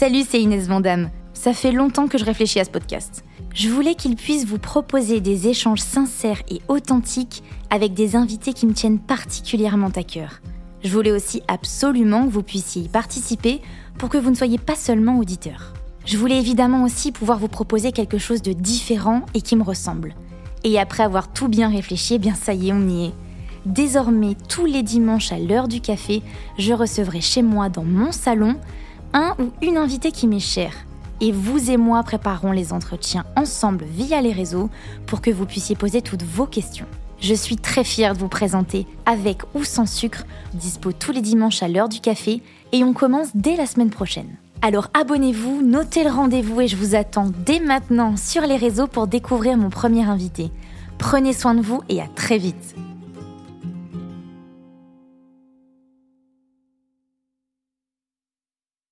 Salut, c'est Inès Vandamme. Ça fait longtemps que je réfléchis à ce podcast. Je voulais qu'il puisse vous proposer des échanges sincères et authentiques avec des invités qui me tiennent particulièrement à cœur. Je voulais aussi absolument que vous puissiez y participer pour que vous ne soyez pas seulement auditeur. Je voulais évidemment aussi pouvoir vous proposer quelque chose de différent et qui me ressemble. Et après avoir tout bien réfléchi, eh bien ça y est, on y est. Désormais, tous les dimanches à l'heure du café, je recevrai chez moi dans mon salon un ou une invitée qui m'est chère. Et vous et moi préparerons les entretiens ensemble via les réseaux pour que vous puissiez poser toutes vos questions. Je suis très fière de vous présenter avec ou sans sucre, dispo tous les dimanches à l'heure du café et on commence dès la semaine prochaine. Alors abonnez-vous, notez le rendez-vous et je vous attends dès maintenant sur les réseaux pour découvrir mon premier invité. Prenez soin de vous et à très vite.